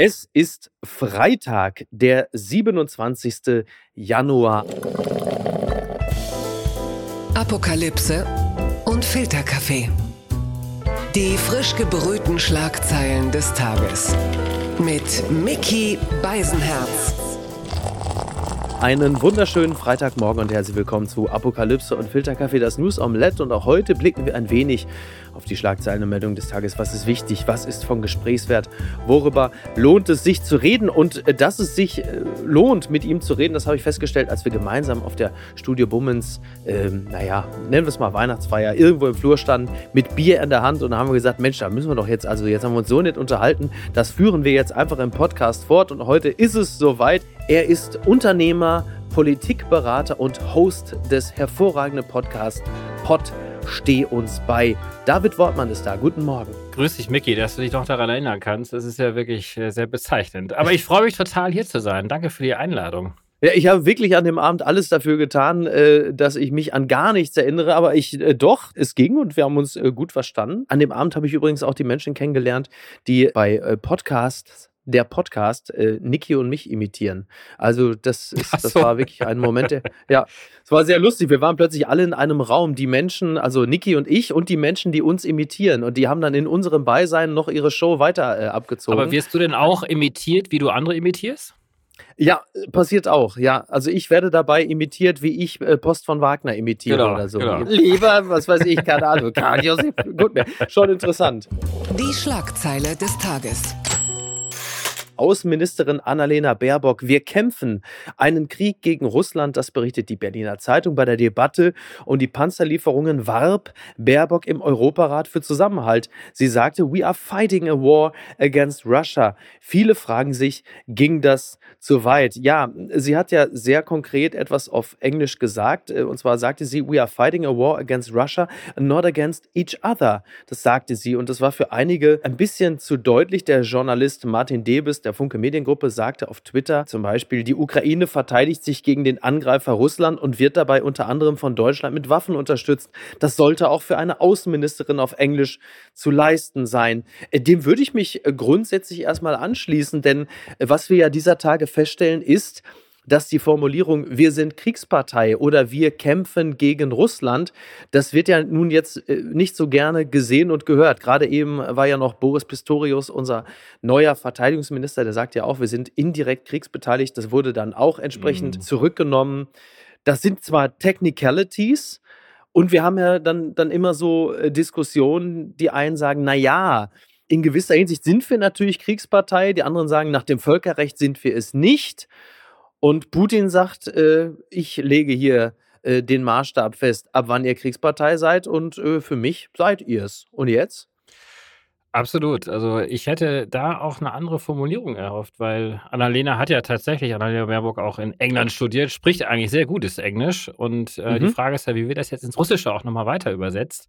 Es ist Freitag, der 27. Januar. Apokalypse und Filterkaffee. Die frisch gebrühten Schlagzeilen des Tages. Mit Mickey Beisenherz. Einen wunderschönen Freitagmorgen und herzlich willkommen zu Apokalypse und Filterkaffee, das News Omelette. Und auch heute blicken wir ein wenig auf die Schlagzeilen und Meldungen des Tages. Was ist wichtig? Was ist von Gesprächswert? Worüber lohnt es sich zu reden? Und äh, dass es sich äh, lohnt, mit ihm zu reden, das habe ich festgestellt, als wir gemeinsam auf der Studio Bummens, ähm, naja, nennen wir es mal Weihnachtsfeier, irgendwo im Flur standen, mit Bier in der Hand. Und da haben wir gesagt, Mensch, da müssen wir doch jetzt, also jetzt haben wir uns so nett unterhalten. Das führen wir jetzt einfach im Podcast fort. Und heute ist es soweit. Er ist Unternehmer, Politikberater und Host des hervorragenden Podcasts Pod Steh uns bei. David Wortmann ist da. Guten Morgen. Grüß dich, Micky, dass du dich noch daran erinnern kannst. Das ist ja wirklich äh, sehr bezeichnend. Aber ich freue mich total, hier zu sein. Danke für die Einladung. Ja, ich habe wirklich an dem Abend alles dafür getan, äh, dass ich mich an gar nichts erinnere, aber ich äh, doch, es ging und wir haben uns gut verstanden. An dem Abend habe ich übrigens auch die Menschen kennengelernt, die bei Podcasts der Podcast äh, Niki und mich imitieren. Also das ist, das so. war wirklich ein Moment, der, ja, es war sehr lustig. Wir waren plötzlich alle in einem Raum. Die Menschen, also Niki und ich und die Menschen, die uns imitieren und die haben dann in unserem Beisein noch ihre Show weiter äh, abgezogen. Aber wirst du denn auch imitiert, wie du andere imitierst? Ja, passiert auch. Ja, also ich werde dabei imitiert, wie ich äh, Post von Wagner imitiere genau, oder so. Genau. Lieber, was weiß ich, keine Ahnung. Gut, mehr. schon interessant. Die Schlagzeile des Tages. Außenministerin Annalena Baerbock. Wir kämpfen einen Krieg gegen Russland, das berichtet die Berliner Zeitung bei der Debatte um die Panzerlieferungen warb Baerbock im Europarat für Zusammenhalt. Sie sagte, we are fighting a war against Russia. Viele fragen sich, ging das zu weit? Ja, sie hat ja sehr konkret etwas auf Englisch gesagt, äh, und zwar sagte sie, we are fighting a war against Russia, not against each other. Das sagte sie und das war für einige ein bisschen zu deutlich. Der Journalist Martin Debes, der Funke Mediengruppe sagte auf Twitter zum Beispiel, die Ukraine verteidigt sich gegen den Angreifer Russland und wird dabei unter anderem von Deutschland mit Waffen unterstützt. Das sollte auch für eine Außenministerin auf Englisch zu leisten sein. Äh, dem würde ich mich äh, grundsätzlich erstmal anschließen, denn äh, was wir ja dieser Tage feststellen ist, dass die Formulierung wir sind Kriegspartei oder wir kämpfen gegen Russland, das wird ja nun jetzt äh, nicht so gerne gesehen und gehört. Gerade eben war ja noch Boris Pistorius, unser neuer Verteidigungsminister, der sagt ja auch, wir sind indirekt kriegsbeteiligt. Das wurde dann auch entsprechend mhm. zurückgenommen. Das sind zwar Technicalities, und wir haben ja dann, dann immer so äh, Diskussionen, die einen sagen, na ja, in gewisser Hinsicht sind wir natürlich Kriegspartei, die anderen sagen, nach dem Völkerrecht sind wir es nicht. Und Putin sagt, äh, ich lege hier äh, den Maßstab fest, ab wann ihr Kriegspartei seid und äh, für mich seid ihr es. Und jetzt? Absolut. Also ich hätte da auch eine andere Formulierung erhofft, weil Annalena hat ja tatsächlich, Annalena Baerbock auch in England studiert, spricht eigentlich sehr gutes Englisch. Und äh, mhm. die Frage ist ja, wie wird das jetzt ins Russische auch nochmal weiter übersetzt?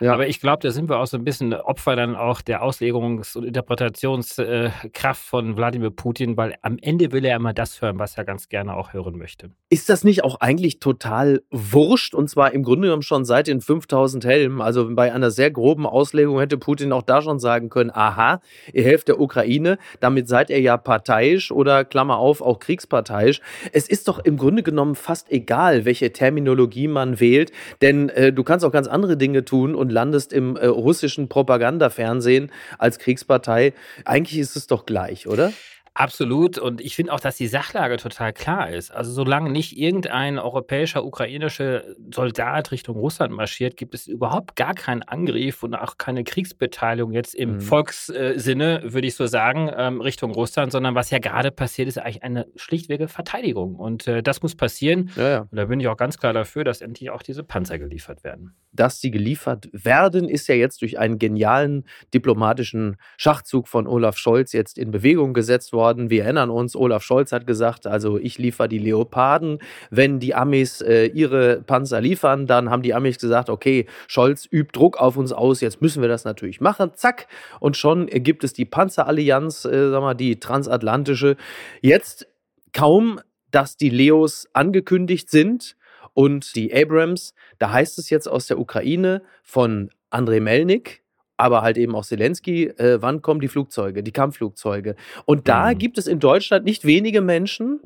Ja. Aber ich glaube, da sind wir auch so ein bisschen Opfer dann auch der Auslegungs- und Interpretationskraft von Wladimir Putin, weil am Ende will er immer das hören, was er ganz gerne auch hören möchte. Ist das nicht auch eigentlich total wurscht? Und zwar im Grunde genommen schon seit den 5000 Helmen. Also bei einer sehr groben Auslegung hätte Putin auch da schon sagen können, aha, ihr helft der Ukraine, damit seid ihr ja parteiisch oder Klammer auf, auch kriegsparteiisch. Es ist doch im Grunde genommen fast egal, welche Terminologie man wählt, denn äh, du kannst auch ganz andere Dinge tun und und landest im äh, russischen Propagandafernsehen als Kriegspartei. Eigentlich ist es doch gleich, oder? Absolut. Und ich finde auch, dass die Sachlage total klar ist. Also solange nicht irgendein europäischer, ukrainischer Soldat Richtung Russland marschiert, gibt es überhaupt gar keinen Angriff und auch keine Kriegsbeteiligung jetzt im mhm. Volkssinne, würde ich so sagen, ähm, Richtung Russland, sondern was ja gerade passiert, ist eigentlich eine schlichtwege Verteidigung. Und äh, das muss passieren. Ja, ja. Und da bin ich auch ganz klar dafür, dass endlich auch diese Panzer geliefert werden. Dass sie geliefert werden, ist ja jetzt durch einen genialen diplomatischen Schachzug von Olaf Scholz jetzt in Bewegung gesetzt worden worden. Wir erinnern uns, Olaf Scholz hat gesagt, also ich liefere die Leoparden. Wenn die Amis äh, ihre Panzer liefern, dann haben die Amis gesagt, okay, Scholz übt Druck auf uns aus, jetzt müssen wir das natürlich machen. Zack. Und schon gibt es die Panzerallianz, äh, sag mal, die transatlantische. Jetzt kaum, dass die Leos angekündigt sind und die Abrams, da heißt es jetzt aus der Ukraine von Andrei Melnik, aber halt eben auch Zelensky, äh, wann kommen die Flugzeuge, die Kampfflugzeuge? Und da mhm. gibt es in Deutschland nicht wenige Menschen,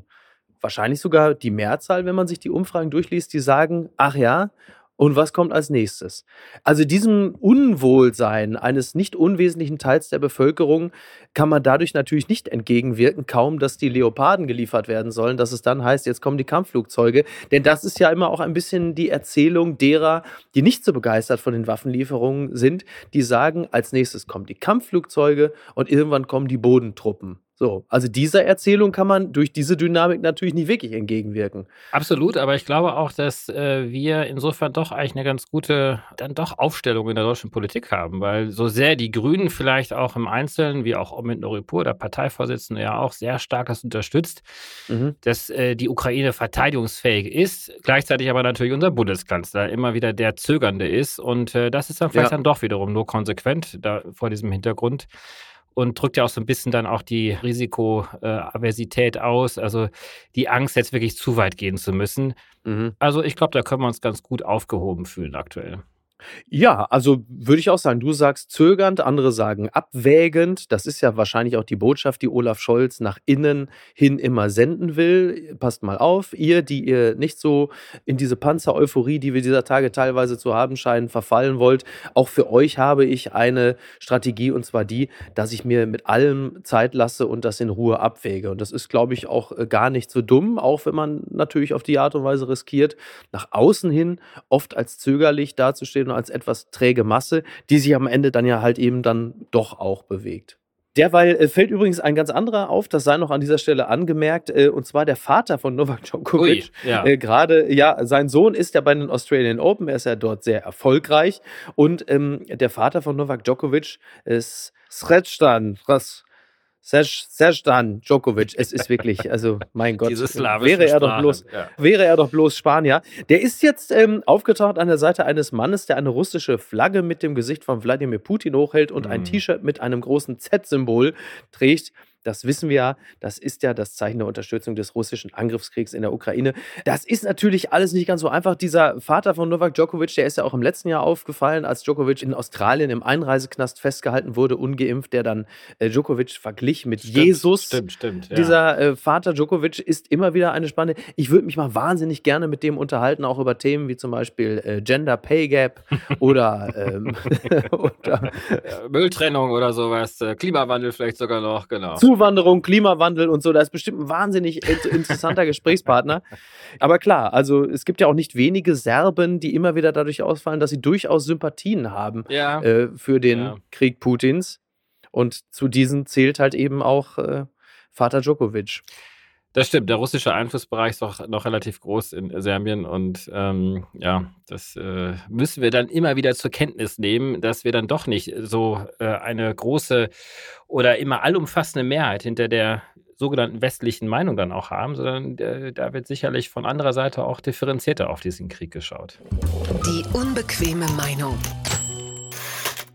wahrscheinlich sogar die Mehrzahl, wenn man sich die Umfragen durchliest, die sagen, ach ja, und was kommt als nächstes? Also diesem Unwohlsein eines nicht unwesentlichen Teils der Bevölkerung kann man dadurch natürlich nicht entgegenwirken, kaum dass die Leoparden geliefert werden sollen, dass es dann heißt, jetzt kommen die Kampfflugzeuge. Denn das ist ja immer auch ein bisschen die Erzählung derer, die nicht so begeistert von den Waffenlieferungen sind, die sagen, als nächstes kommen die Kampfflugzeuge und irgendwann kommen die Bodentruppen. So, also dieser Erzählung kann man durch diese Dynamik natürlich nicht wirklich entgegenwirken. Absolut, aber ich glaube auch, dass äh, wir insofern doch eigentlich eine ganz gute, dann doch Aufstellung in der deutschen Politik haben, weil so sehr die Grünen vielleicht auch im Einzelnen, wie auch Omid Noripur, der Parteivorsitzende, ja auch sehr stark das unterstützt, mhm. dass äh, die Ukraine verteidigungsfähig ist, gleichzeitig aber natürlich unser Bundeskanzler immer wieder der Zögernde ist und äh, das ist dann vielleicht ja. dann doch wiederum nur konsequent da, vor diesem Hintergrund und drückt ja auch so ein bisschen dann auch die Risikoaversität äh, aus, also die Angst, jetzt wirklich zu weit gehen zu müssen. Mhm. Also ich glaube, da können wir uns ganz gut aufgehoben fühlen aktuell. Ja, also würde ich auch sagen, du sagst zögernd, andere sagen abwägend. Das ist ja wahrscheinlich auch die Botschaft, die Olaf Scholz nach innen hin immer senden will. Passt mal auf, ihr, die ihr nicht so in diese Panzer-Euphorie, die wir dieser Tage teilweise zu haben scheinen, verfallen wollt. Auch für euch habe ich eine Strategie und zwar die, dass ich mir mit allem Zeit lasse und das in Ruhe abwäge. Und das ist, glaube ich, auch äh, gar nicht so dumm, auch wenn man natürlich auf die Art und Weise riskiert, nach außen hin oft als zögerlich dazustehen und als etwas träge Masse, die sich am Ende dann ja halt eben dann doch auch bewegt. Derweil äh, fällt übrigens ein ganz anderer auf, das sei noch an dieser Stelle angemerkt, äh, und zwar der Vater von Novak Djokovic. Ui, ja. Äh, Gerade, ja, sein Sohn ist ja bei den Australian Open, er ist ja dort sehr erfolgreich. Und ähm, der Vater von Novak Djokovic ist Sredstan, was Sestan Djokovic, es ist wirklich, also mein Gott, wäre er doch bloß, ja. wäre er doch bloß Spanier. Der ist jetzt ähm, aufgetaucht an der Seite eines Mannes, der eine russische Flagge mit dem Gesicht von Wladimir Putin hochhält und mm. ein T-Shirt mit einem großen Z-Symbol trägt. Das wissen wir ja. Das ist ja das Zeichen der Unterstützung des russischen Angriffskriegs in der Ukraine. Das ist natürlich alles nicht ganz so einfach. Dieser Vater von Novak Djokovic, der ist ja auch im letzten Jahr aufgefallen, als Djokovic in Australien im Einreiseknast festgehalten wurde, ungeimpft, der dann äh, Djokovic verglich mit stimmt, Jesus. Stimmt, stimmt. Ja. Dieser äh, Vater Djokovic ist immer wieder eine spannende. Ich würde mich mal wahnsinnig gerne mit dem unterhalten, auch über Themen wie zum Beispiel äh, Gender Pay Gap oder, ähm, oder Mülltrennung oder sowas, Klimawandel vielleicht sogar noch, genau. Zu Zuwanderung, Klimawandel und so. Da ist bestimmt ein wahnsinnig interessanter Gesprächspartner. Aber klar, also es gibt ja auch nicht wenige Serben, die immer wieder dadurch ausfallen, dass sie durchaus Sympathien haben ja. äh, für den ja. Krieg Putins. Und zu diesen zählt halt eben auch äh, Vater Djokovic. Das stimmt, der russische Einflussbereich ist doch noch relativ groß in Serbien und ähm, ja, das äh, müssen wir dann immer wieder zur Kenntnis nehmen, dass wir dann doch nicht so äh, eine große oder immer allumfassende Mehrheit hinter der sogenannten westlichen Meinung dann auch haben, sondern äh, da wird sicherlich von anderer Seite auch differenzierter auf diesen Krieg geschaut. Die unbequeme Meinung.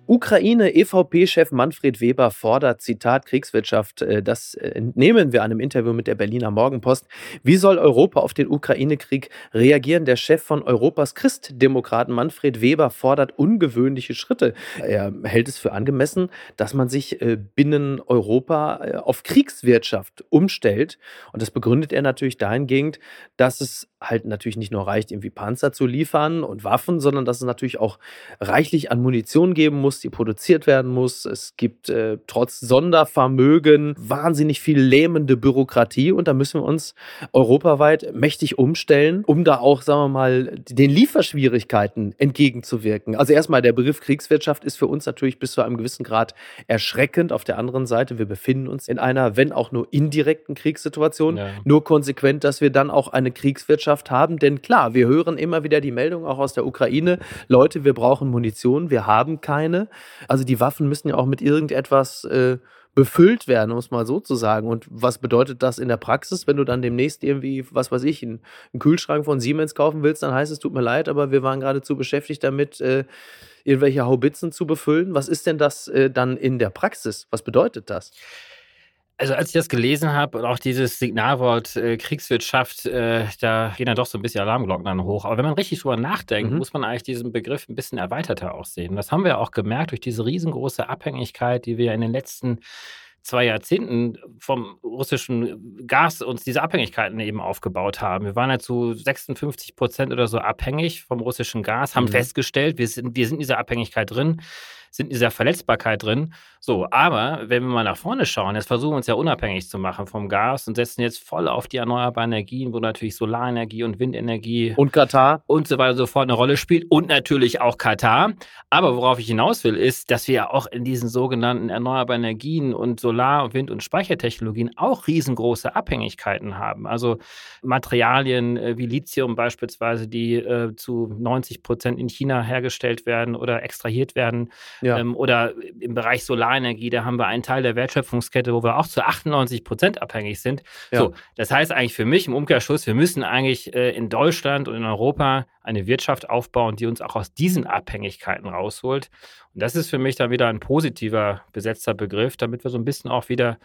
Ukraine-EVP-Chef Manfred Weber fordert, Zitat, Kriegswirtschaft. Äh, das äh, entnehmen wir einem Interview mit der Berliner Morgenpost. Wie soll Europa auf den Ukraine-Krieg reagieren? Der Chef von Europas Christdemokraten Manfred Weber fordert ungewöhnliche Schritte. Er hält es für angemessen, dass man sich äh, binnen Europa auf Kriegswirtschaft umstellt. Und das begründet er natürlich dahingehend, dass es halt natürlich nicht nur reicht, irgendwie Panzer zu liefern und Waffen, sondern dass es natürlich auch reichlich an Munition geben muss, die produziert werden muss. Es gibt äh, trotz Sondervermögen wahnsinnig viel lähmende Bürokratie und da müssen wir uns europaweit mächtig umstellen, um da auch, sagen wir mal, den Lieferschwierigkeiten entgegenzuwirken. Also erstmal der Begriff Kriegswirtschaft ist für uns natürlich bis zu einem gewissen Grad erschreckend. Auf der anderen Seite, wir befinden uns in einer, wenn auch nur indirekten Kriegssituation, ja. nur konsequent, dass wir dann auch eine Kriegswirtschaft haben. Denn klar, wir hören immer wieder die Meldung auch aus der Ukraine, Leute, wir brauchen Munition, wir haben keine. Also die Waffen müssen ja auch mit irgendetwas äh, befüllt werden, um es mal so zu sagen. Und was bedeutet das in der Praxis, wenn du dann demnächst irgendwie, was weiß ich, einen, einen Kühlschrank von Siemens kaufen willst, dann heißt es, tut mir leid, aber wir waren geradezu beschäftigt damit, äh, irgendwelche Haubitzen zu befüllen. Was ist denn das äh, dann in der Praxis? Was bedeutet das? Also als ich das gelesen habe und auch dieses Signalwort äh, Kriegswirtschaft, äh, da gehen dann doch so ein bisschen Alarmglocken dann hoch. Aber wenn man richtig drüber nachdenkt, mhm. muss man eigentlich diesen Begriff ein bisschen erweiterter auch sehen. Das haben wir auch gemerkt durch diese riesengroße Abhängigkeit, die wir in den letzten zwei Jahrzehnten vom russischen Gas uns diese Abhängigkeiten eben aufgebaut haben. Wir waren ja zu 56 Prozent oder so abhängig vom russischen Gas, haben mhm. festgestellt, wir sind, wir sind in dieser Abhängigkeit drin sind in dieser Verletzbarkeit drin. So, aber wenn wir mal nach vorne schauen, jetzt versuchen wir uns ja unabhängig zu machen vom Gas und setzen jetzt voll auf die erneuerbaren Energien, wo natürlich Solarenergie und Windenergie und Katar und so weiter und so fort eine Rolle spielt und natürlich auch Katar. Aber worauf ich hinaus will, ist, dass wir ja auch in diesen sogenannten erneuerbaren Energien und Solar-, Wind- und Speichertechnologien auch riesengroße Abhängigkeiten haben. Also Materialien äh, wie Lithium beispielsweise, die äh, zu 90 Prozent in China hergestellt werden oder extrahiert werden. Ja. Ähm, oder im Bereich Solarenergie, da haben wir einen Teil der Wertschöpfungskette, wo wir auch zu 98 Prozent abhängig sind. Ja. So, das heißt eigentlich für mich im Umkehrschluss, wir müssen eigentlich äh, in Deutschland und in Europa eine Wirtschaft aufbauen, die uns auch aus diesen Abhängigkeiten rausholt. Und das ist für mich dann wieder ein positiver besetzter Begriff, damit wir so ein bisschen auch wieder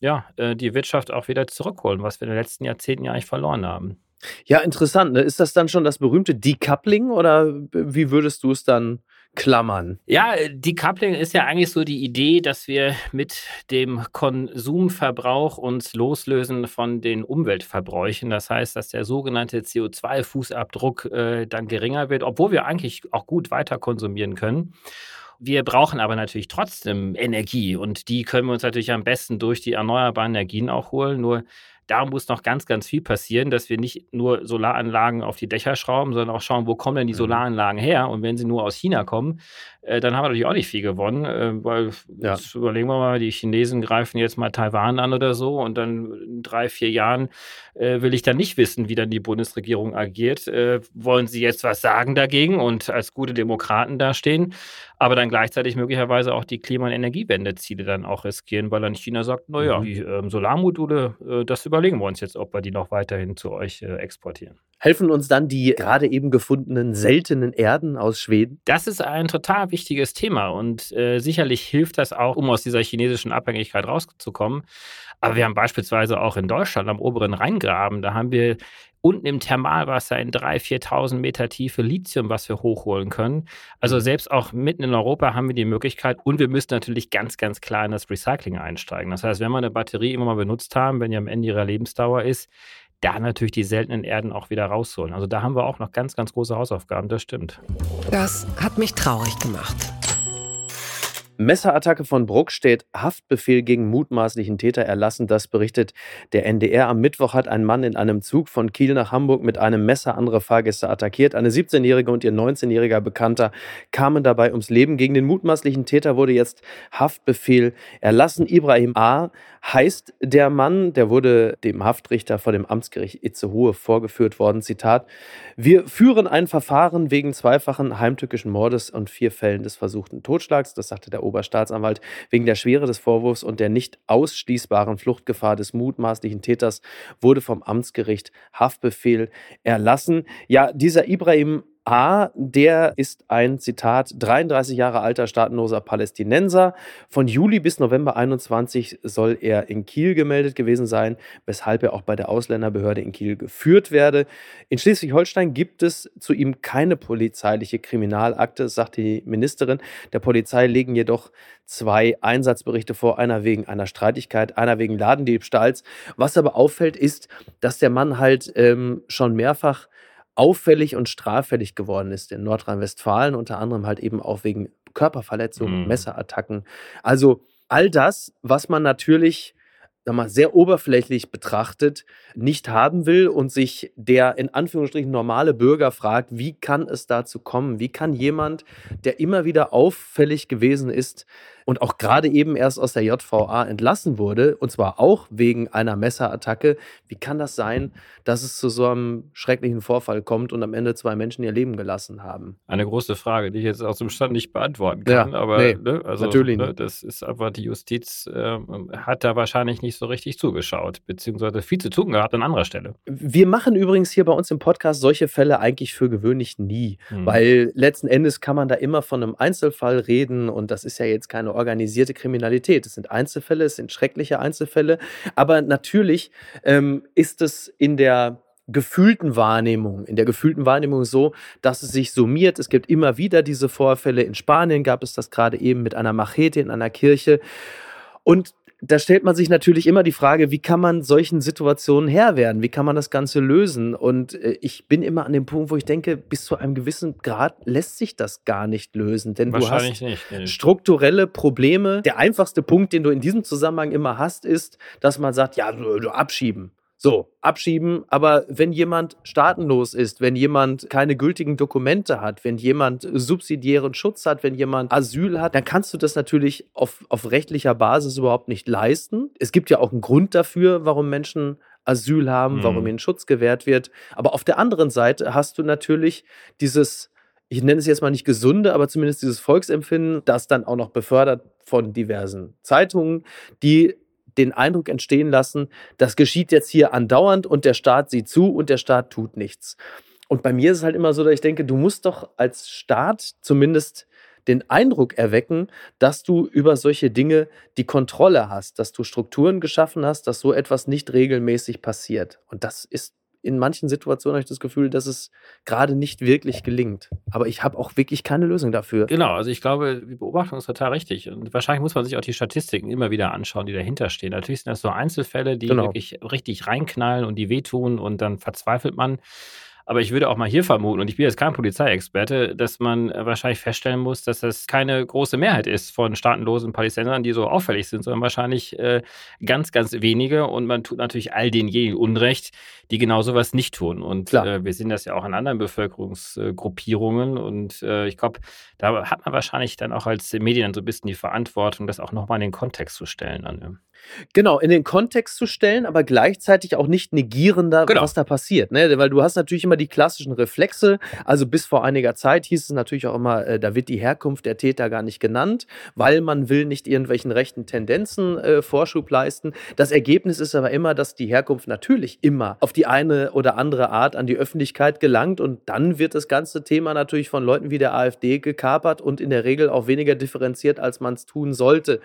ja, äh, die Wirtschaft auch wieder zurückholen, was wir in den letzten Jahrzehnten ja eigentlich verloren haben. Ja, interessant. Ne? Ist das dann schon das berühmte Decoupling oder wie würdest du es dann klammern. Ja, Decoupling ist ja eigentlich so die Idee, dass wir mit dem Konsumverbrauch uns loslösen von den Umweltverbräuchen. Das heißt, dass der sogenannte CO2-Fußabdruck äh, dann geringer wird, obwohl wir eigentlich auch gut weiter konsumieren können. Wir brauchen aber natürlich trotzdem Energie und die können wir uns natürlich am besten durch die erneuerbaren Energien auch holen. Nur da muss noch ganz, ganz viel passieren, dass wir nicht nur Solaranlagen auf die Dächer schrauben, sondern auch schauen, wo kommen denn die mhm. Solaranlagen her? Und wenn sie nur aus China kommen, äh, dann haben wir natürlich auch nicht viel gewonnen, äh, weil ja. jetzt überlegen wir mal, die Chinesen greifen jetzt mal Taiwan an oder so und dann in drei, vier Jahren äh, will ich dann nicht wissen, wie dann die Bundesregierung agiert. Äh, wollen sie jetzt was sagen dagegen und als gute Demokraten dastehen, aber dann gleichzeitig möglicherweise auch die Klima- und Energiewendeziele dann auch riskieren, weil dann China sagt, naja, mhm. die ähm, Solarmodule, äh, das überlegen wir uns jetzt, ob wir die noch weiterhin zu euch äh, exportieren. Helfen uns dann die gerade eben gefundenen seltenen Erden aus Schweden? Das ist ein total wichtiges Thema und äh, sicherlich hilft das auch, um aus dieser chinesischen Abhängigkeit rauszukommen. Aber wir haben beispielsweise auch in Deutschland am oberen Rheingraben, da haben wir unten im Thermalwasser in 3.000, 4.000 Meter Tiefe Lithium, was wir hochholen können. Also selbst auch mitten in Europa haben wir die Möglichkeit und wir müssen natürlich ganz, ganz klar in das Recycling einsteigen. Das heißt, wenn wir eine Batterie immer mal benutzt haben, wenn die am Ende ihrer Lebensdauer ist, da natürlich die seltenen Erden auch wieder rausholen. Also da haben wir auch noch ganz, ganz große Hausaufgaben, das stimmt. Das hat mich traurig gemacht. Messerattacke von Bruck steht Haftbefehl gegen mutmaßlichen Täter erlassen. Das berichtet der NDR. Am Mittwoch hat ein Mann in einem Zug von Kiel nach Hamburg mit einem Messer andere Fahrgäste attackiert. Eine 17-jährige und ihr 19-jähriger Bekannter kamen dabei ums Leben. Gegen den mutmaßlichen Täter wurde jetzt Haftbefehl erlassen. Ibrahim A. heißt der Mann, der wurde dem Haftrichter vor dem Amtsgericht Itzehoe vorgeführt worden. Zitat: Wir führen ein Verfahren wegen zweifachen heimtückischen Mordes und vier Fällen des versuchten Totschlags. Das sagte der Oberstaatsanwalt, wegen der Schwere des Vorwurfs und der nicht ausschließbaren Fluchtgefahr des mutmaßlichen Täters wurde vom Amtsgericht Haftbefehl erlassen. Ja, dieser Ibrahim A, der ist ein Zitat 33 Jahre alter staatenloser Palästinenser. Von Juli bis November 21 soll er in Kiel gemeldet gewesen sein, weshalb er auch bei der Ausländerbehörde in Kiel geführt werde. In Schleswig-Holstein gibt es zu ihm keine polizeiliche Kriminalakte, sagt die Ministerin. Der Polizei legen jedoch zwei Einsatzberichte vor, einer wegen einer Streitigkeit, einer wegen Ladendiebstahls. Was aber auffällt, ist, dass der Mann halt ähm, schon mehrfach auffällig und straffällig geworden ist in Nordrhein-Westfalen, unter anderem halt eben auch wegen Körperverletzungen, mhm. Messerattacken. Also all das, was man natürlich mal, sehr oberflächlich betrachtet nicht haben will und sich der in Anführungsstrichen normale Bürger fragt, wie kann es dazu kommen? Wie kann jemand, der immer wieder auffällig gewesen ist, und auch gerade eben erst aus der JVA entlassen wurde, und zwar auch wegen einer Messerattacke. Wie kann das sein, dass es zu so einem schrecklichen Vorfall kommt und am Ende zwei Menschen ihr Leben gelassen haben? Eine große Frage, die ich jetzt aus dem Stand nicht beantworten kann, ja, aber nee, ne, also, natürlich ne, das ist einfach, die Justiz äh, hat da wahrscheinlich nicht nicht so richtig zugeschaut, beziehungsweise viel zu tun gehabt an anderer Stelle. Wir machen übrigens hier bei uns im Podcast solche Fälle eigentlich für gewöhnlich nie, mhm. weil letzten Endes kann man da immer von einem Einzelfall reden und das ist ja jetzt keine organisierte Kriminalität. Es sind Einzelfälle, es sind schreckliche Einzelfälle, aber natürlich ähm, ist es in der gefühlten Wahrnehmung, in der gefühlten Wahrnehmung so, dass es sich summiert. Es gibt immer wieder diese Vorfälle. In Spanien gab es das gerade eben mit einer Machete in einer Kirche. Und da stellt man sich natürlich immer die Frage, wie kann man solchen Situationen Herr werden? Wie kann man das Ganze lösen? Und äh, ich bin immer an dem Punkt, wo ich denke, bis zu einem gewissen Grad lässt sich das gar nicht lösen. Denn du hast nicht, nee. strukturelle Probleme. Der einfachste Punkt, den du in diesem Zusammenhang immer hast, ist, dass man sagt, ja, du, du abschieben. So, abschieben. Aber wenn jemand staatenlos ist, wenn jemand keine gültigen Dokumente hat, wenn jemand subsidiären Schutz hat, wenn jemand Asyl hat, dann kannst du das natürlich auf, auf rechtlicher Basis überhaupt nicht leisten. Es gibt ja auch einen Grund dafür, warum Menschen Asyl haben, warum mhm. ihnen Schutz gewährt wird. Aber auf der anderen Seite hast du natürlich dieses ich nenne es jetzt mal nicht gesunde, aber zumindest dieses Volksempfinden, das dann auch noch befördert von diversen Zeitungen, die den Eindruck entstehen lassen, das geschieht jetzt hier andauernd und der Staat sieht zu und der Staat tut nichts. Und bei mir ist es halt immer so, dass ich denke, du musst doch als Staat zumindest den Eindruck erwecken, dass du über solche Dinge die Kontrolle hast, dass du Strukturen geschaffen hast, dass so etwas nicht regelmäßig passiert. Und das ist in manchen Situationen habe ich das Gefühl, dass es gerade nicht wirklich gelingt. Aber ich habe auch wirklich keine Lösung dafür. Genau, also ich glaube, die Beobachtung ist total richtig. Und wahrscheinlich muss man sich auch die Statistiken immer wieder anschauen, die dahinter stehen. Natürlich sind das so Einzelfälle, die genau. wirklich richtig reinknallen und die wehtun und dann verzweifelt man. Aber ich würde auch mal hier vermuten, und ich bin jetzt kein Polizeiexperte, dass man äh, wahrscheinlich feststellen muss, dass das keine große Mehrheit ist von staatenlosen Palästinensern, die so auffällig sind, sondern wahrscheinlich äh, ganz, ganz wenige. Und man tut natürlich all denjenigen Unrecht, die genau sowas nicht tun. Und äh, wir sehen das ja auch in anderen Bevölkerungsgruppierungen. Und äh, ich glaube, da hat man wahrscheinlich dann auch als Medien so ein bisschen die Verantwortung, das auch nochmal in den Kontext zu stellen. Ja. Genau, in den Kontext zu stellen, aber gleichzeitig auch nicht negierender, genau. was da passiert. Ne? Weil du hast natürlich immer die klassischen Reflexe. Also bis vor einiger Zeit hieß es natürlich auch immer, äh, da wird die Herkunft der Täter gar nicht genannt, weil man will nicht irgendwelchen rechten Tendenzen äh, Vorschub leisten. Das Ergebnis ist aber immer, dass die Herkunft natürlich immer auf die eine oder andere Art an die Öffentlichkeit gelangt und dann wird das ganze Thema natürlich von Leuten wie der AfD gekapert und in der Regel auch weniger differenziert, als man es tun sollte.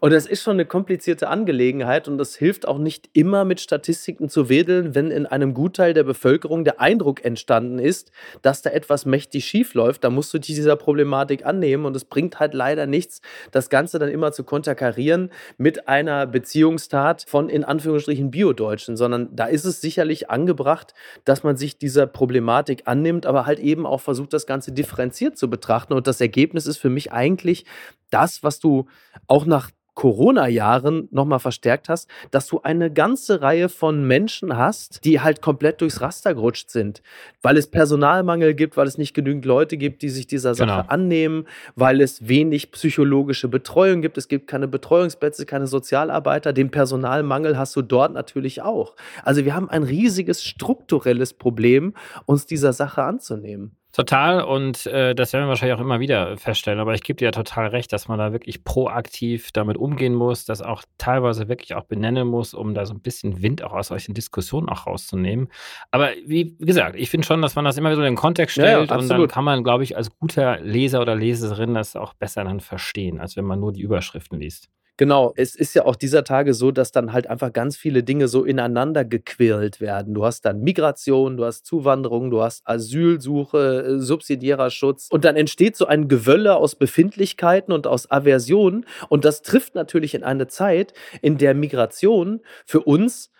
Und das ist schon eine komplizierte Angelegenheit. Und es hilft auch nicht immer mit Statistiken zu wedeln, wenn in einem Gutteil der Bevölkerung der Eindruck entstanden ist, dass da etwas mächtig schief läuft. Da musst du dich dieser Problematik annehmen und es bringt halt leider nichts, das Ganze dann immer zu konterkarieren mit einer Beziehungstat von in Anführungsstrichen Biodeutschen, sondern da ist es sicherlich angebracht, dass man sich dieser Problematik annimmt, aber halt eben auch versucht, das Ganze differenziert zu betrachten. Und das Ergebnis ist für mich eigentlich das, was du auch nach Corona-Jahren nochmal verstärkt hast, dass du eine ganze Reihe von Menschen hast, die halt komplett durchs Raster gerutscht sind, weil es Personalmangel gibt, weil es nicht genügend Leute gibt, die sich dieser Sache genau. annehmen, weil es wenig psychologische Betreuung gibt, es gibt keine Betreuungsplätze, keine Sozialarbeiter, den Personalmangel hast du dort natürlich auch. Also wir haben ein riesiges strukturelles Problem, uns dieser Sache anzunehmen. Total und äh, das werden wir wahrscheinlich auch immer wieder feststellen, aber ich gebe dir ja total recht, dass man da wirklich proaktiv damit umgehen muss, das auch teilweise wirklich auch benennen muss, um da so ein bisschen Wind auch aus solchen Diskussionen auch rauszunehmen. Aber wie gesagt, ich finde schon, dass man das immer wieder so in den Kontext stellt ja, ja, und dann kann man, glaube ich, als guter Leser oder Leserin das auch besser dann verstehen, als wenn man nur die Überschriften liest. Genau, es ist ja auch dieser Tage so, dass dann halt einfach ganz viele Dinge so ineinander gequirlt werden. Du hast dann Migration, du hast Zuwanderung, du hast Asylsuche, äh, subsidiärer Schutz und dann entsteht so ein Gewölle aus Befindlichkeiten und aus Aversion und das trifft natürlich in eine Zeit, in der Migration für uns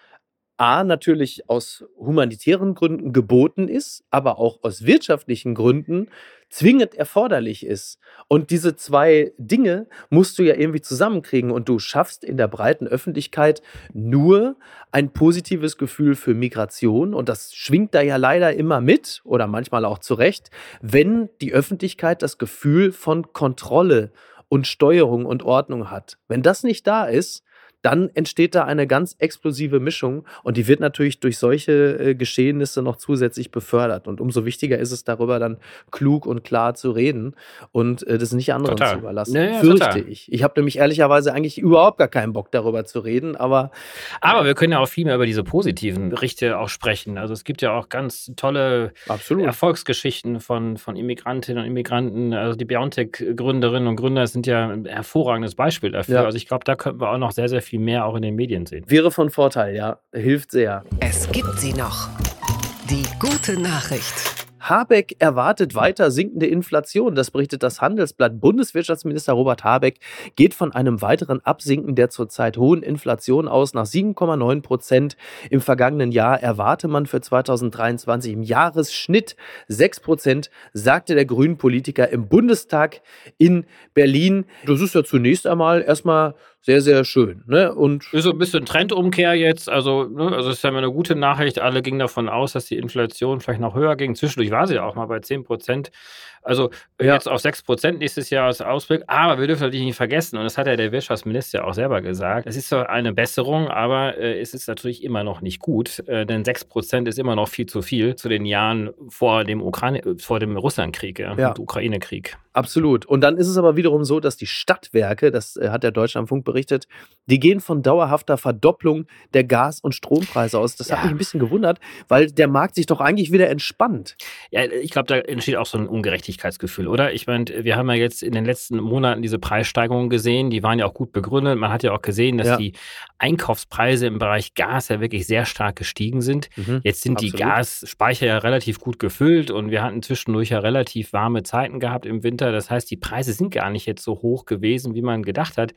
A natürlich aus humanitären Gründen geboten ist, aber auch aus wirtschaftlichen Gründen zwingend erforderlich ist. Und diese zwei Dinge musst du ja irgendwie zusammenkriegen und du schaffst in der breiten Öffentlichkeit nur ein positives Gefühl für Migration und das schwingt da ja leider immer mit oder manchmal auch zurecht, wenn die Öffentlichkeit das Gefühl von Kontrolle und Steuerung und Ordnung hat. Wenn das nicht da ist, dann entsteht da eine ganz explosive Mischung und die wird natürlich durch solche äh, Geschehnisse noch zusätzlich befördert. Und umso wichtiger ist es darüber dann klug und klar zu reden und äh, das nicht anderen total. zu überlassen. Ja, ja, fürchte total. ich. Ich habe nämlich ehrlicherweise eigentlich überhaupt gar keinen Bock darüber zu reden, aber. Aber wir können ja auch viel mehr über diese positiven Berichte auch sprechen. Also es gibt ja auch ganz tolle Absolut. Erfolgsgeschichten von, von Immigrantinnen und Immigranten. Also die BioNTech-Gründerinnen und Gründer sind ja ein hervorragendes Beispiel dafür. Ja. Also ich glaube, da könnten wir auch noch sehr, sehr viel mehr auch in den Medien sehen. Wäre von Vorteil, ja. Hilft sehr. Es gibt sie noch. Die gute Nachricht. Habeck erwartet weiter sinkende Inflation. Das berichtet das Handelsblatt. Bundeswirtschaftsminister Robert Habeck geht von einem weiteren Absinken der zurzeit hohen Inflation aus. Nach 7,9 Prozent im vergangenen Jahr erwarte man für 2023 im Jahresschnitt 6 Prozent, sagte der Grünen-Politiker im Bundestag in Berlin. Das ist ja zunächst einmal erstmal sehr, sehr schön. Ne? Und ist so ein bisschen Trendumkehr jetzt. Also, ne? also ist ja eine gute Nachricht. Alle gingen davon aus, dass die Inflation vielleicht noch höher ging. Zwischendurch war sie ja auch mal bei 10 Prozent. Also ja. jetzt auf 6 Prozent nächstes Jahr als Ausblick. Aber wir dürfen natürlich nicht vergessen, und das hat ja der Wirtschaftsminister auch selber gesagt, es ist zwar eine Besserung, aber äh, es ist natürlich immer noch nicht gut, äh, denn 6 Prozent ist immer noch viel zu viel zu den Jahren vor dem, Ukraine, vor dem Russlandkrieg ja, ja. und Ukraine-Krieg. Absolut. Und dann ist es aber wiederum so, dass die Stadtwerke, das äh, hat der Deutschlandfunk berichtet, die gehen von dauerhafter Verdopplung der Gas- und Strompreise aus. Das ja. hat mich ein bisschen gewundert, weil der Markt sich doch eigentlich wieder entspannt. Ja, ich glaube, da entsteht auch so ein Ungerechtigkeitsgefühl, oder? Ich meine, wir haben ja jetzt in den letzten Monaten diese Preissteigerungen gesehen, die waren ja auch gut begründet. Man hat ja auch gesehen, dass ja. die Einkaufspreise im Bereich Gas ja wirklich sehr stark gestiegen sind. Mhm, jetzt sind absolut. die Gasspeicher ja relativ gut gefüllt und wir hatten zwischendurch ja relativ warme Zeiten gehabt im Winter. Das heißt, die Preise sind gar nicht jetzt so hoch gewesen, wie man gedacht hat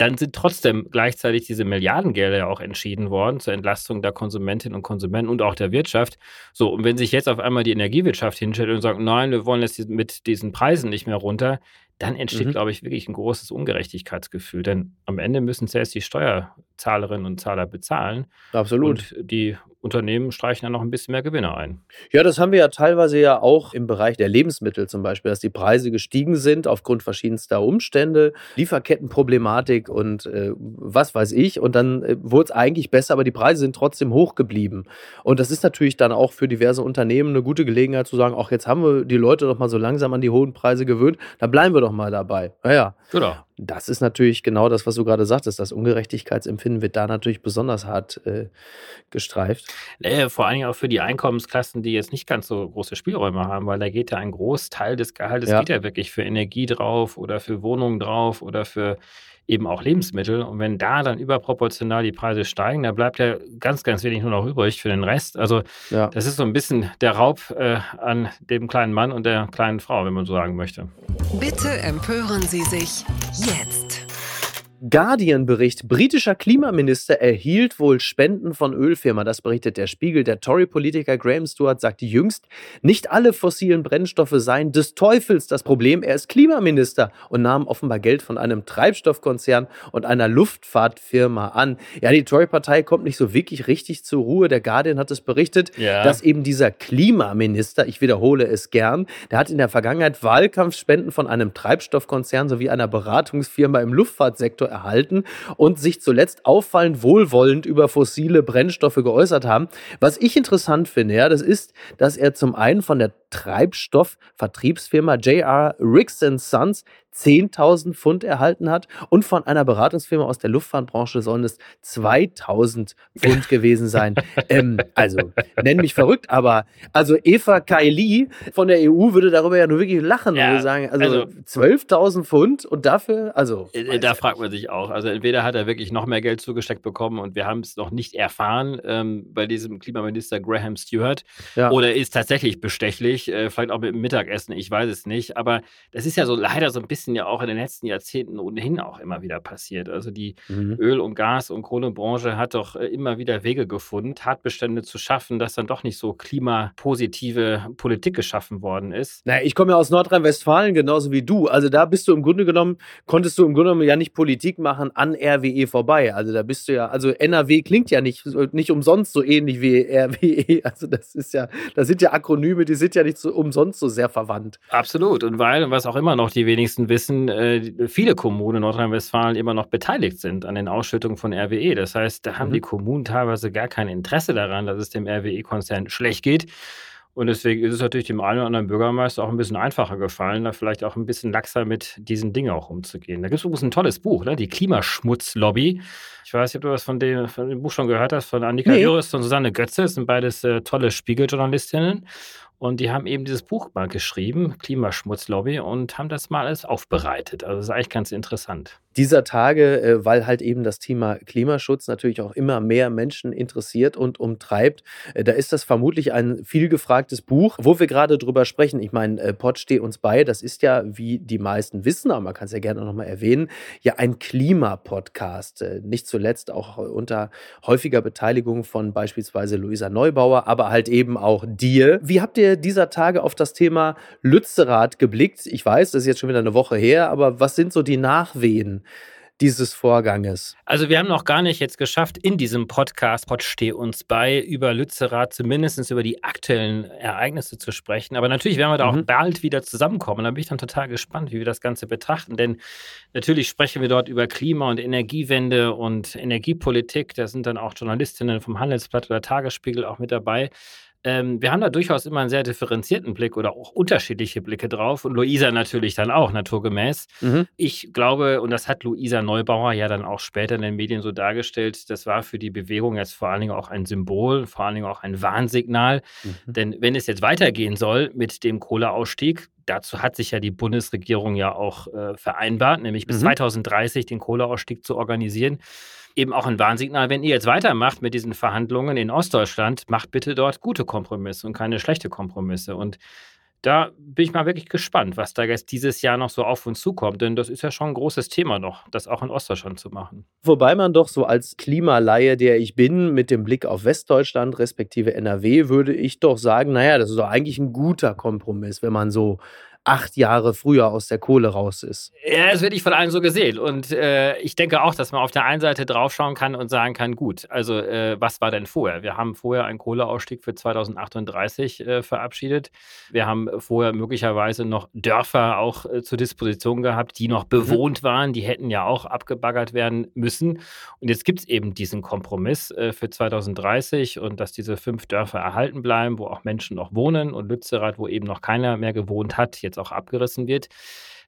dann sind trotzdem gleichzeitig diese Milliardengelder auch entschieden worden zur Entlastung der Konsumentinnen und Konsumenten und auch der Wirtschaft. So, und wenn sich jetzt auf einmal die Energiewirtschaft hinstellt und sagt, nein, wir wollen jetzt mit diesen Preisen nicht mehr runter, dann entsteht, mhm. glaube ich, wirklich ein großes Ungerechtigkeitsgefühl. Denn am Ende müssen zuerst die Steuerzahlerinnen und Zahler bezahlen. Absolut. Und die Unternehmen streichen dann noch ein bisschen mehr Gewinne ein. Ja, das haben wir ja teilweise ja auch im Bereich der Lebensmittel zum Beispiel, dass die Preise gestiegen sind aufgrund verschiedenster Umstände, Lieferkettenproblematik und äh, was weiß ich. Und dann äh, wurde es eigentlich besser, aber die Preise sind trotzdem hoch geblieben. Und das ist natürlich dann auch für diverse Unternehmen eine gute Gelegenheit zu sagen, ach, jetzt haben wir die Leute doch mal so langsam an die hohen Preise gewöhnt, da bleiben wir doch mal dabei. Naja. Genau. Das ist natürlich genau das, was du gerade sagtest. Das Ungerechtigkeitsempfinden wird da natürlich besonders hart äh, gestreift. Nee, vor allen Dingen auch für die Einkommensklassen, die jetzt nicht ganz so große Spielräume haben, weil da geht ja ein Großteil des Gehaltes ja. geht ja wirklich für Energie drauf oder für Wohnungen drauf oder für eben auch Lebensmittel. Und wenn da dann überproportional die Preise steigen, da bleibt ja ganz, ganz wenig nur noch übrig für den Rest. Also ja. das ist so ein bisschen der Raub äh, an dem kleinen Mann und der kleinen Frau, wenn man so sagen möchte. Bitte empören Sie sich jetzt. Kids. Guardian-Bericht. Britischer Klimaminister erhielt wohl Spenden von Ölfirma. Das berichtet der Spiegel. Der Tory-Politiker Graham Stewart sagte jüngst, nicht alle fossilen Brennstoffe seien des Teufels das Problem. Er ist Klimaminister und nahm offenbar Geld von einem Treibstoffkonzern und einer Luftfahrtfirma an. Ja, die Tory-Partei kommt nicht so wirklich richtig zur Ruhe. Der Guardian hat es berichtet, ja. dass eben dieser Klimaminister, ich wiederhole es gern, der hat in der Vergangenheit Wahlkampfspenden von einem Treibstoffkonzern sowie einer Beratungsfirma im Luftfahrtsektor erhalten und sich zuletzt auffallend wohlwollend über fossile Brennstoffe geäußert haben. Was ich interessant finde, ja, das ist, dass er zum einen von der Treibstoffvertriebsfirma JR Riggs Sons 10.000 Pfund erhalten hat und von einer Beratungsfirma aus der Luftfahrtbranche sollen es 2.000 Pfund gewesen sein. ähm, also, nenn mich verrückt, aber also Eva Kaili von der EU würde darüber ja nur wirklich lachen ja, und sagen, also, also 12.000 Pfund und dafür, also. Äh, da fragt man sich auch. Also, entweder hat er wirklich noch mehr Geld zugesteckt bekommen und wir haben es noch nicht erfahren ähm, bei diesem Klimaminister Graham Stewart ja. oder ist tatsächlich bestechlich, äh, vielleicht auch mit dem Mittagessen, ich weiß es nicht, aber das ist ja so leider so ein bisschen bisschen ja auch in den letzten Jahrzehnten ohnehin auch immer wieder passiert. Also die mhm. Öl- und Gas- und Kohlebranche hat doch äh, immer wieder Wege gefunden, Tatbestände zu schaffen, dass dann doch nicht so klimapositive Politik geschaffen worden ist. Naja, ich komme ja aus Nordrhein-Westfalen, genauso wie du. Also da bist du im Grunde genommen, konntest du im Grunde genommen ja nicht Politik machen an RWE vorbei. Also da bist du ja, also NRW klingt ja nicht, nicht umsonst so ähnlich wie RWE. Also das ist ja, das sind ja Akronyme, die sind ja nicht so umsonst so sehr verwandt. Absolut. Und weil, was auch immer noch die wenigsten wissen, äh, viele Kommunen in Nordrhein-Westfalen immer noch beteiligt sind an den Ausschüttungen von RWE. Das heißt, da haben mhm. die Kommunen teilweise gar kein Interesse daran, dass es dem RWE-Konzern schlecht geht. Und deswegen ist es natürlich dem einen oder anderen Bürgermeister auch ein bisschen einfacher gefallen, da vielleicht auch ein bisschen laxer mit diesen Dingen auch umzugehen. Da gibt es übrigens ein tolles Buch, ne? die Klimaschmutzlobby. Ich weiß nicht, ob du was von dem, von dem Buch schon gehört hast, von Annika nee. Jurist und Susanne Götze. Das sind beides äh, tolle Spiegeljournalistinnen. Und die haben eben dieses Buch mal geschrieben, Klimaschmutzlobby, und haben das mal alles aufbereitet. Also das ist eigentlich ganz interessant. Dieser Tage, äh, weil halt eben das Thema Klimaschutz natürlich auch immer mehr Menschen interessiert und umtreibt, äh, da ist das vermutlich ein viel gefragtes Buch, wo wir gerade drüber sprechen. Ich meine, äh, Pott steht uns bei, das ist ja, wie die meisten wissen, aber man kann es ja gerne nochmal erwähnen, ja ein Klimapodcast. Nicht zuletzt auch unter häufiger Beteiligung von beispielsweise Luisa Neubauer, aber halt eben auch dir. Wie habt ihr dieser Tage auf das Thema Lützerath geblickt? Ich weiß, das ist jetzt schon wieder eine Woche her, aber was sind so die Nachwehen? dieses Vorganges? Also wir haben noch gar nicht jetzt geschafft, in diesem Podcast, Pod steh uns bei, über Lützerath zumindest über die aktuellen Ereignisse zu sprechen. Aber natürlich werden wir da mhm. auch bald wieder zusammenkommen. Da bin ich dann total gespannt, wie wir das Ganze betrachten. Denn natürlich sprechen wir dort über Klima- und Energiewende und Energiepolitik. Da sind dann auch Journalistinnen vom Handelsblatt oder Tagesspiegel auch mit dabei. Ähm, wir haben da durchaus immer einen sehr differenzierten Blick oder auch unterschiedliche Blicke drauf und Luisa natürlich dann auch, naturgemäß. Mhm. Ich glaube, und das hat Luisa Neubauer ja dann auch später in den Medien so dargestellt, das war für die Bewegung jetzt vor allen Dingen auch ein Symbol, vor allen Dingen auch ein Warnsignal. Mhm. Denn wenn es jetzt weitergehen soll mit dem Kohleausstieg, dazu hat sich ja die Bundesregierung ja auch äh, vereinbart, nämlich bis mhm. 2030 den Kohleausstieg zu organisieren eben auch ein Warnsignal, wenn ihr jetzt weitermacht mit diesen Verhandlungen in Ostdeutschland, macht bitte dort gute Kompromisse und keine schlechte Kompromisse. Und da bin ich mal wirklich gespannt, was da jetzt dieses Jahr noch so auf uns zukommt, denn das ist ja schon ein großes Thema noch, das auch in Ostdeutschland zu machen. Wobei man doch so als Klimaleihe, der ich bin, mit dem Blick auf Westdeutschland respektive NRW, würde ich doch sagen, naja, das ist doch eigentlich ein guter Kompromiss, wenn man so acht Jahre früher aus der Kohle raus ist. Ja, das wird nicht von allen so gesehen. Und äh, ich denke auch, dass man auf der einen Seite draufschauen kann und sagen kann, gut, also äh, was war denn vorher? Wir haben vorher einen Kohleausstieg für 2038 äh, verabschiedet. Wir haben vorher möglicherweise noch Dörfer auch äh, zur Disposition gehabt, die noch mhm. bewohnt mhm. waren. Die hätten ja auch abgebaggert werden müssen. Und jetzt gibt es eben diesen Kompromiss äh, für 2030 und dass diese fünf Dörfer erhalten bleiben, wo auch Menschen noch wohnen und Lützerath, wo eben noch keiner mehr gewohnt hat, jetzt auch abgerissen wird.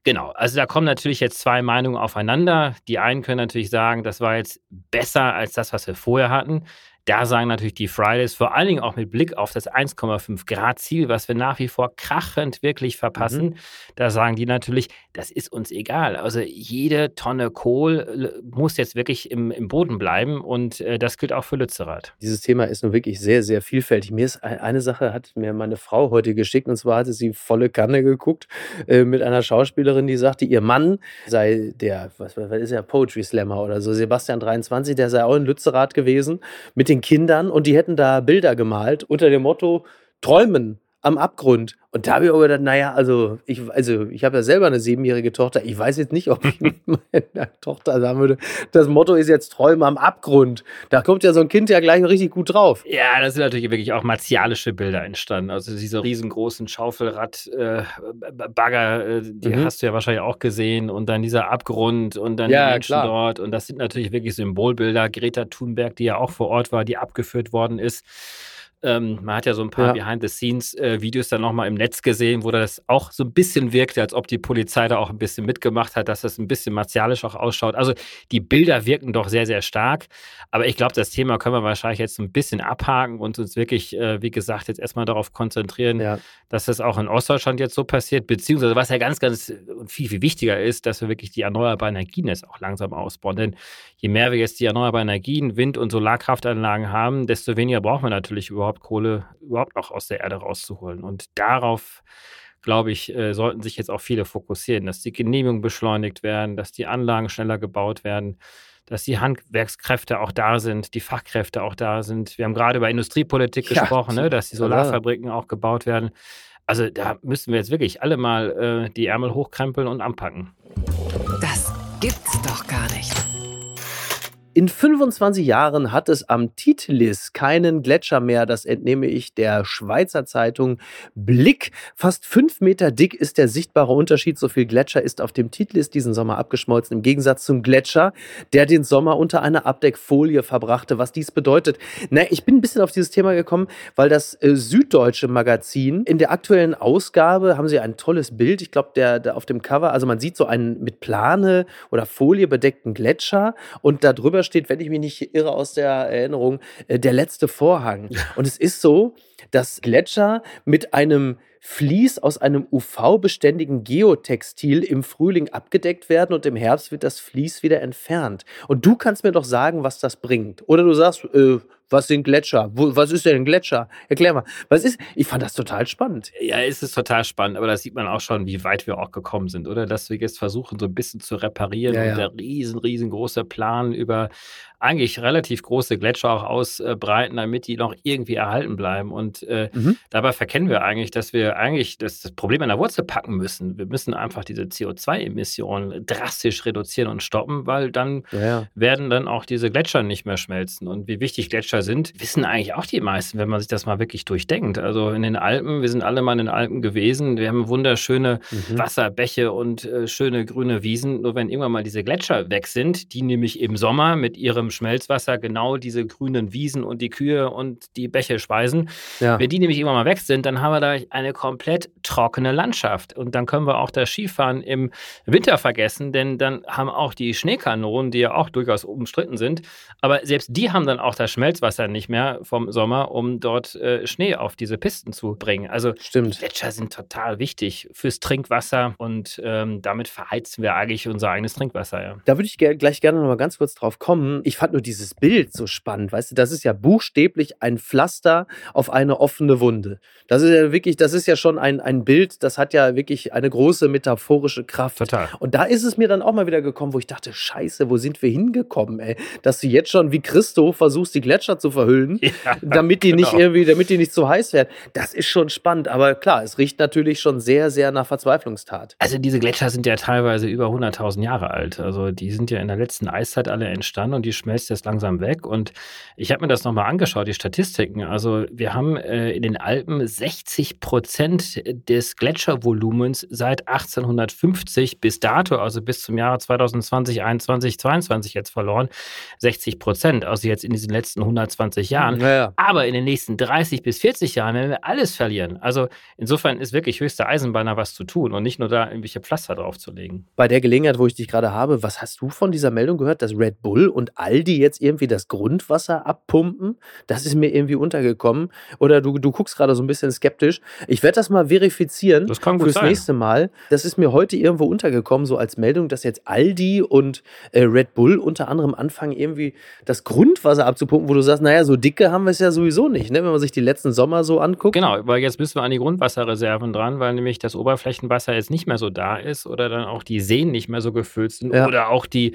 Genau, also da kommen natürlich jetzt zwei Meinungen aufeinander. Die einen können natürlich sagen, das war jetzt besser als das, was wir vorher hatten. Da sagen natürlich die Fridays, vor allen Dingen auch mit Blick auf das 1,5 Grad Ziel, was wir nach wie vor krachend wirklich verpassen, mhm. da sagen die natürlich, das ist uns egal. Also jede Tonne Kohl muss jetzt wirklich im, im Boden bleiben und äh, das gilt auch für Lützerath. Dieses Thema ist nun wirklich sehr, sehr vielfältig. Mir ist eine Sache, hat mir meine Frau heute geschickt und zwar hatte sie volle Kanne geguckt äh, mit einer Schauspielerin, die sagte, ihr Mann sei der, was, was ist er, Poetry Slammer oder so, Sebastian 23, der sei auch in Lützerath gewesen mit den Kindern und die hätten da Bilder gemalt unter dem Motto Träumen am Abgrund. Und da habe ich auch gedacht, naja, also ich, also ich habe ja selber eine siebenjährige Tochter. Ich weiß jetzt nicht, ob ich meiner Tochter sagen würde, das Motto ist jetzt Träume am Abgrund. Da kommt ja so ein Kind ja gleich richtig gut drauf. Ja, das sind natürlich wirklich auch martialische Bilder entstanden. Also diese riesengroßen Schaufelrad-Bagger, äh, äh, die mhm. hast du ja wahrscheinlich auch gesehen. Und dann dieser Abgrund und dann ja, die Menschen klar. dort. Und das sind natürlich wirklich Symbolbilder. Greta Thunberg, die ja auch vor Ort war, die abgeführt worden ist. Ähm, man hat ja so ein paar ja. Behind-the-Scenes-Videos dann nochmal im Netz gesehen, wo das auch so ein bisschen wirkte, als ob die Polizei da auch ein bisschen mitgemacht hat, dass das ein bisschen martialisch auch ausschaut. Also die Bilder wirken doch sehr, sehr stark. Aber ich glaube, das Thema können wir wahrscheinlich jetzt ein bisschen abhaken und uns wirklich, äh, wie gesagt, jetzt erstmal darauf konzentrieren, ja. dass das auch in Ostdeutschland jetzt so passiert. Beziehungsweise, was ja ganz, ganz viel, viel wichtiger ist, dass wir wirklich die erneuerbaren Energien jetzt auch langsam ausbauen. Denn je mehr wir jetzt die erneuerbaren Energien, Wind- und Solarkraftanlagen haben, desto weniger brauchen wir natürlich überhaupt überhaupt Kohle überhaupt noch aus der Erde rauszuholen. Und darauf, glaube ich, äh, sollten sich jetzt auch viele fokussieren, dass die Genehmigungen beschleunigt werden, dass die Anlagen schneller gebaut werden, dass die Handwerkskräfte auch da sind, die Fachkräfte auch da sind. Wir haben gerade über Industriepolitik ja, gesprochen, ne, dass die Solarfabriken auch gebaut werden. Also da müssen wir jetzt wirklich alle mal äh, die Ärmel hochkrempeln und anpacken. Das gibt's doch gar nicht. In 25 Jahren hat es am Titlis keinen Gletscher mehr. Das entnehme ich der Schweizer Zeitung Blick. Fast fünf Meter dick ist der sichtbare Unterschied. So viel Gletscher ist auf dem Titlis diesen Sommer abgeschmolzen. Im Gegensatz zum Gletscher, der den Sommer unter einer Abdeckfolie verbrachte. Was dies bedeutet. Na, ich bin ein bisschen auf dieses Thema gekommen, weil das äh, Süddeutsche Magazin in der aktuellen Ausgabe haben sie ein tolles Bild. Ich glaube, der, der auf dem Cover, also man sieht so einen mit Plane oder Folie bedeckten Gletscher und darüber steht, wenn ich mich nicht irre aus der Erinnerung, äh, der letzte Vorhang. Und es ist so, dass Gletscher mit einem Vlies aus einem UV-beständigen Geotextil im Frühling abgedeckt werden und im Herbst wird das Vlies wieder entfernt. Und du kannst mir doch sagen, was das bringt. Oder du sagst, äh, was sind Gletscher? Wo, was ist denn ein Gletscher? Erklär mal. Was ist? Ich fand das total spannend. Ja, es ist total spannend, aber da sieht man auch schon, wie weit wir auch gekommen sind, oder? Dass wir jetzt versuchen, so ein bisschen zu reparieren ja, ja. und der riesen, riesengroße Plan über eigentlich relativ große Gletscher auch ausbreiten, damit die noch irgendwie erhalten bleiben. Und äh, mhm. dabei verkennen wir eigentlich, dass wir eigentlich das, das, Problem an der Wurzel packen müssen. Wir müssen einfach diese CO2-Emissionen drastisch reduzieren und stoppen, weil dann ja. werden dann auch diese Gletscher nicht mehr schmelzen. Und wie wichtig Gletscher sind, wissen eigentlich auch die meisten, wenn man sich das mal wirklich durchdenkt. Also in den Alpen, wir sind alle mal in den Alpen gewesen, wir haben wunderschöne mhm. Wasserbäche und äh, schöne grüne Wiesen. Nur wenn irgendwann mal diese Gletscher weg sind, die nämlich im Sommer mit ihrem Schmelzwasser genau diese grünen Wiesen und die Kühe und die Bäche speisen. Ja. Wenn die nämlich immer mal weg sind, dann haben wir da eine komplett trockene Landschaft. Und dann können wir auch das Skifahren im Winter vergessen, denn dann haben auch die Schneekanonen, die ja auch durchaus umstritten sind, aber selbst die haben dann auch das Schmelzwasser nicht mehr vom Sommer, um dort äh, Schnee auf diese Pisten zu bringen. Also Stimmt. Gletscher sind total wichtig fürs Trinkwasser und ähm, damit verheizen wir eigentlich unser eigenes Trinkwasser. Ja. Da würde ich gleich gerne noch mal ganz kurz drauf kommen. Ich fand nur dieses Bild so spannend, weißt du, das ist ja buchstäblich ein Pflaster auf eine offene Wunde. Das ist ja wirklich, das ist ja schon ein, ein Bild, das hat ja wirklich eine große metaphorische Kraft. Total. Und da ist es mir dann auch mal wieder gekommen, wo ich dachte, scheiße, wo sind wir hingekommen, ey? Dass du jetzt schon wie Christo versuchst, die Gletscher zu verhüllen, ja, damit die genau. nicht irgendwie, damit die nicht zu heiß werden. Das ist schon spannend, aber klar, es riecht natürlich schon sehr, sehr nach Verzweiflungstat. Also diese Gletscher sind ja teilweise über 100.000 Jahre alt. Also die sind ja in der letzten Eiszeit alle entstanden und die schmilzt jetzt langsam weg. Und ich habe mir das nochmal angeschaut, die Statistiken. Also wir haben äh, in den Alpen 60 Prozent des Gletschervolumens seit 1850 bis dato, also bis zum Jahre 2020, 2021, 2022 jetzt verloren. 60 Prozent, also jetzt in diesen letzten 120 Jahren. Ja, ja. Aber in den nächsten 30 bis 40 Jahren werden wir alles verlieren. Also insofern ist wirklich höchste Eisenbahner was zu tun und nicht nur da irgendwelche Pflaster draufzulegen. Bei der Gelegenheit, wo ich dich gerade habe, was hast du von dieser Meldung gehört, dass Red Bull und Aldi jetzt irgendwie das Grundwasser abpumpen? Das ist mir irgendwie untergekommen. Oder du, du guckst gerade so ein bisschen skeptisch. Ich werde das mal verifizieren das kann gut fürs sein. nächste Mal. Das ist mir heute irgendwo untergekommen, so als Meldung, dass jetzt Aldi und äh, Red Bull unter anderem anfangen, irgendwie das Grundwasser abzupumpen, wo du sagst, naja, so dicke haben wir es ja sowieso nicht, ne? wenn man sich die letzten Sommer so anguckt. Genau, weil jetzt müssen wir an die Grundwasserreserven dran, weil nämlich das Oberflächenwasser jetzt nicht mehr so da ist oder dann auch die Seen nicht mehr so gefüllt sind ja. oder auch die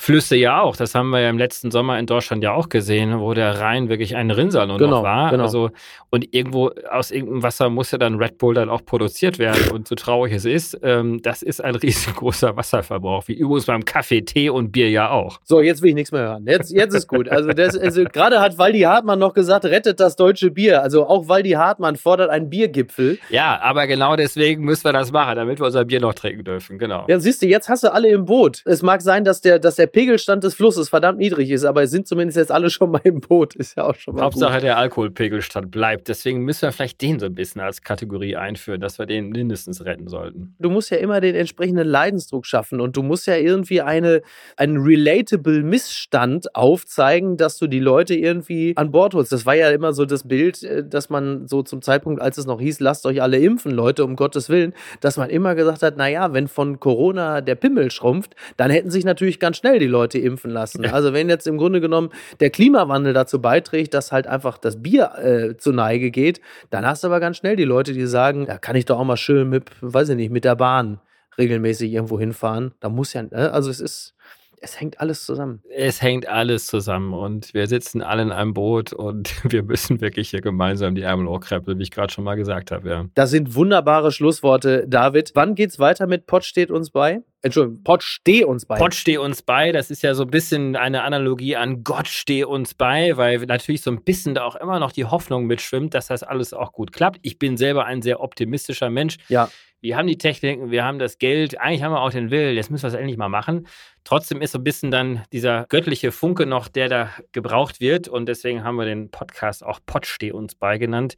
Flüsse ja auch. Das haben wir ja im letzten Sommer in Deutschland ja auch gesehen, wo der Rhein wirklich ein Rinnsal nur genau, noch war. Genau. Also, und irgendwo aus irgendeinem Wasser muss ja dann Red Bull dann auch produziert werden. Und so traurig es ist, ähm, das ist ein riesengroßer Wasserverbrauch, wie übrigens beim Kaffee, Tee und Bier ja auch. So, jetzt will ich nichts mehr hören. Jetzt, jetzt ist gut. Also, also gerade hat Waldi Hartmann noch gesagt, rettet das deutsche Bier. Also auch Waldi Hartmann fordert einen Biergipfel. Ja, aber genau deswegen müssen wir das machen, damit wir unser Bier noch trinken dürfen. Genau. Ja, siehst du, jetzt hast du alle im Boot. Es mag sein, dass der, dass der Pegelstand des Flusses verdammt niedrig ist, aber es sind zumindest jetzt alle schon mal im Boot. Ist ja auch schon mal. Hauptsache gut. der Alkoholpegelstand bleibt. Deswegen müssen wir vielleicht den so ein bisschen als Kategorie einführen, dass wir den mindestens retten sollten. Du musst ja immer den entsprechenden Leidensdruck schaffen und du musst ja irgendwie eine, einen relatable Missstand aufzeigen, dass du die Leute irgendwie an Bord holst. Das war ja immer so das Bild, äh, dass man so zum Zeitpunkt, als es noch hieß, lasst euch alle impfen, Leute, um Gottes Willen, dass man immer gesagt hat, naja, wenn von Corona der Pimmel schrumpft, dann hätten sich natürlich ganz schnell die Leute impfen lassen. Also wenn jetzt im Grunde genommen der Klimawandel dazu beiträgt, dass halt einfach das Bier äh, zur Neige geht, dann hast du aber ganz schnell die Leute, die sagen, ja, kann ich doch auch mal schön mit, weiß ich nicht, mit der Bahn regelmäßig irgendwo hinfahren. Da muss ja, ne? also es ist, es hängt alles zusammen. Es hängt alles zusammen und wir sitzen alle in einem Boot und wir müssen wirklich hier gemeinsam die Ärmel hochkrempeln, wie ich gerade schon mal gesagt habe. Ja. Das sind wunderbare Schlussworte, David. Wann geht's weiter mit Pott steht uns bei? Entschuldigung, Pott steh uns bei. Pott steh uns bei, das ist ja so ein bisschen eine Analogie an Gott steh uns bei, weil natürlich so ein bisschen da auch immer noch die Hoffnung mitschwimmt, dass das alles auch gut klappt. Ich bin selber ein sehr optimistischer Mensch. Ja. Wir haben die Techniken, wir haben das Geld, eigentlich haben wir auch den Willen, jetzt müssen wir es endlich mal machen. Trotzdem ist so ein bisschen dann dieser göttliche Funke noch, der da gebraucht wird und deswegen haben wir den Podcast auch Pott steh uns bei genannt.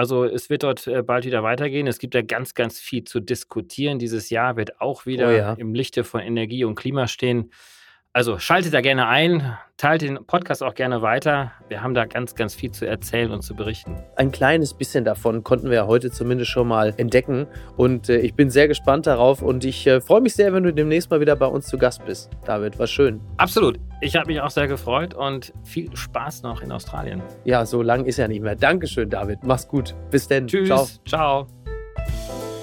Also es wird dort äh, bald wieder weitergehen. Es gibt ja ganz, ganz viel zu diskutieren. Dieses Jahr wird auch wieder Oh ja. im Lichte von Energie und Klima stehen. Also schaltet da gerne ein, teilt den Podcast auch gerne weiter. Wir haben da ganz, ganz viel zu erzählen und zu berichten. Ein kleines bisschen davon konnten wir ja heute zumindest schon mal entdecken. Und äh, ich bin sehr gespannt darauf und ich äh, freue mich sehr, wenn du demnächst mal wieder bei uns zu Gast bist. David, war schön. Absolut. Ich habe mich auch sehr gefreut und viel Spaß noch in Australien. Ja, so lang ist ja nicht mehr. Dankeschön, David. Mach's gut. Bis denn. Tschüss. Ciao. Ciao.